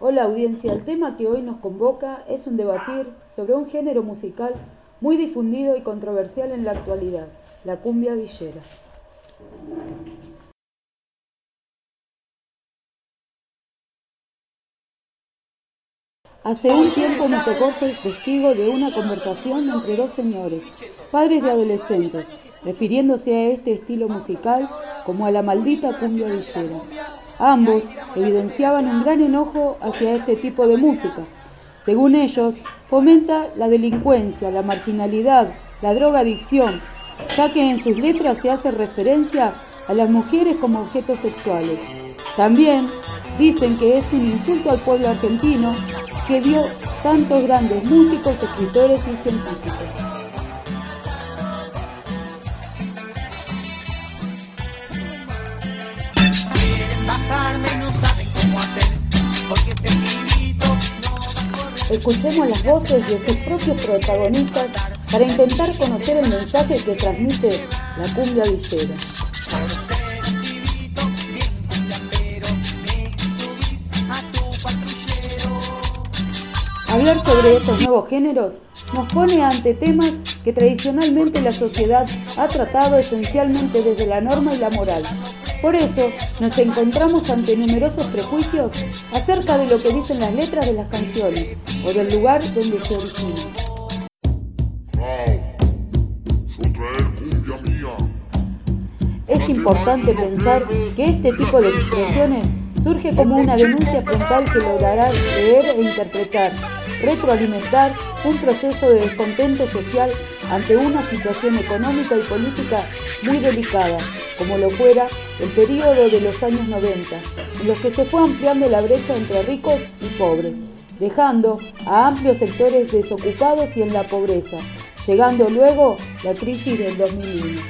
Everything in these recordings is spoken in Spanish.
Hola audiencia, el tema que hoy nos convoca es un debatir sobre un género musical muy difundido y controversial en la actualidad, la cumbia villera. Hace un tiempo me tocó ser testigo de una conversación entre dos señores, padres de adolescentes, refiriéndose a este estilo musical como a la maldita cumbia villera. Ambos evidenciaban un gran enojo hacia este tipo de música. Según ellos, fomenta la delincuencia, la marginalidad, la drogadicción, ya que en sus letras se hace referencia a las mujeres como objetos sexuales. También dicen que es un insulto al pueblo argentino que dio tantos grandes músicos, escritores y científicos. Escuchemos las voces de sus propios protagonistas para intentar conocer el mensaje que transmite la cumbia villera. Hablar sobre estos nuevos géneros nos pone ante temas que tradicionalmente la sociedad ha tratado esencialmente desde la norma y la moral. Por eso nos encontramos ante numerosos prejuicios acerca de lo que dicen las letras de las canciones o del lugar donde se originan. Es importante pensar que este tipo de expresiones surge como una denuncia frontal que logrará leer e interpretar retroalimentar un proceso de descontento social ante una situación económica y política muy delicada, como lo fuera el periodo de los años 90, en los que se fue ampliando la brecha entre ricos y pobres, dejando a amplios sectores desocupados y en la pobreza, llegando luego la crisis del 2001.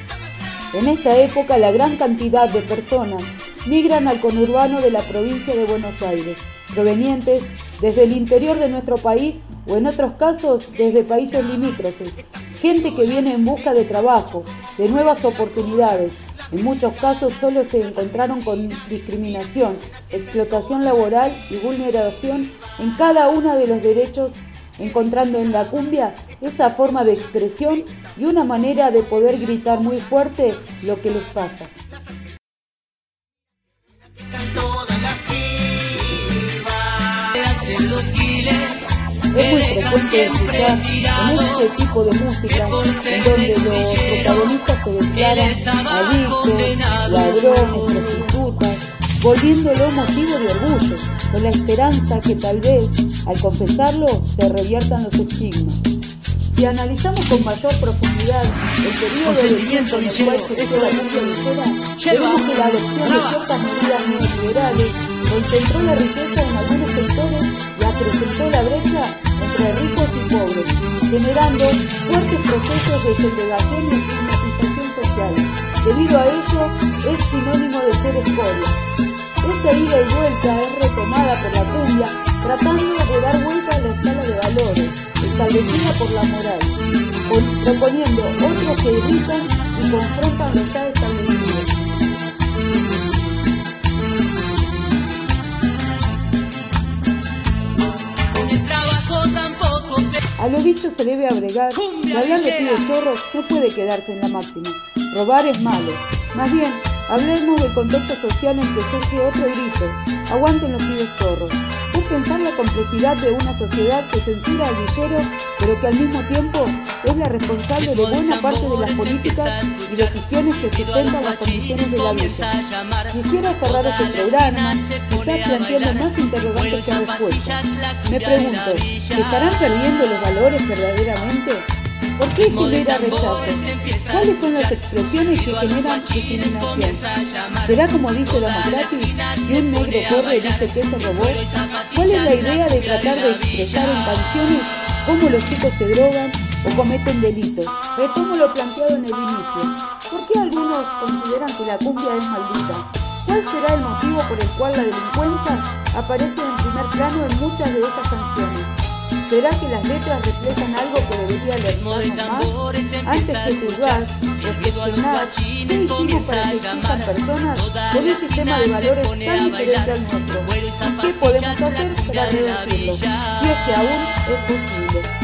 En esta época la gran cantidad de personas migran al conurbano de la provincia de Buenos Aires, provenientes desde el interior de nuestro país o en otros casos desde países limítrofes. Gente que viene en busca de trabajo, de nuevas oportunidades. En muchos casos solo se encontraron con discriminación, explotación laboral y vulneración en cada uno de los derechos, encontrando en la cumbia esa forma de expresión y una manera de poder gritar muy fuerte lo que les pasa. Es muy frecuente escuchar en este tipo de música en donde los protagonistas se declaran adictos, ladrones, prostitutas, volviéndolo motivo de orgullo, con la esperanza que tal vez, al confesarlo, se reviertan los estigmas. Si analizamos con mayor profundidad el periodo de tiempo en el cual se dio la música vemos que la adopción de ciertas medidas neoliberales concentró la riqueza en algunos sectores y acrecentó la brecha entre ricos y pobres, generando fuertes procesos de segregación y estigmatización social. Debido a ello, es sinónimo de ser escoria. Esta ida y vuelta es retomada por la cumbia, tratando de dar vuelta a la escala de valores, establecida por la moral, proponiendo otros que irritan y confrontan lo ya establecido. Lo dicho se debe agregar que hablar de zorros no puede quedarse en la máxima. Robar es malo. Más bien, hablemos del contexto social en que surge otro grito. Aguanten los pibes zorros es pensar la complejidad de una sociedad que censura al villero, pero que al mismo tiempo es la responsable de buena parte de las políticas y decisiones que sustentan las condiciones de la vida. Quisiera cerrar este programa, planteando más interrogantes que respuestas. Me pregunto, ¿estarán perdiendo los valores verdaderamente? ¿Por qué genera rechazo? ¿Cuáles son las expresiones que generan discriminación? ¿Será como dice Damocratis? Si un negro corre dice que es robot? ¿Cuál es la idea de tratar de expresar en canciones cómo los chicos se drogan o cometen delitos? Retomo lo planteado en el inicio. ¿Por qué algunos consideran que la cumbia es maldita? ¿Cuál será el motivo por el cual la delincuencia aparece en primer plano en muchas de estas canciones? ¿Será que las letras reflejan algo que debería leernos más? Antes que juzgar, reflexionar, ¿qué hicimos para que existan personas con un sistema de valores tan diferente al nuestro? ¿Y qué podemos hacer para revertirlo? Si es que aún es posible.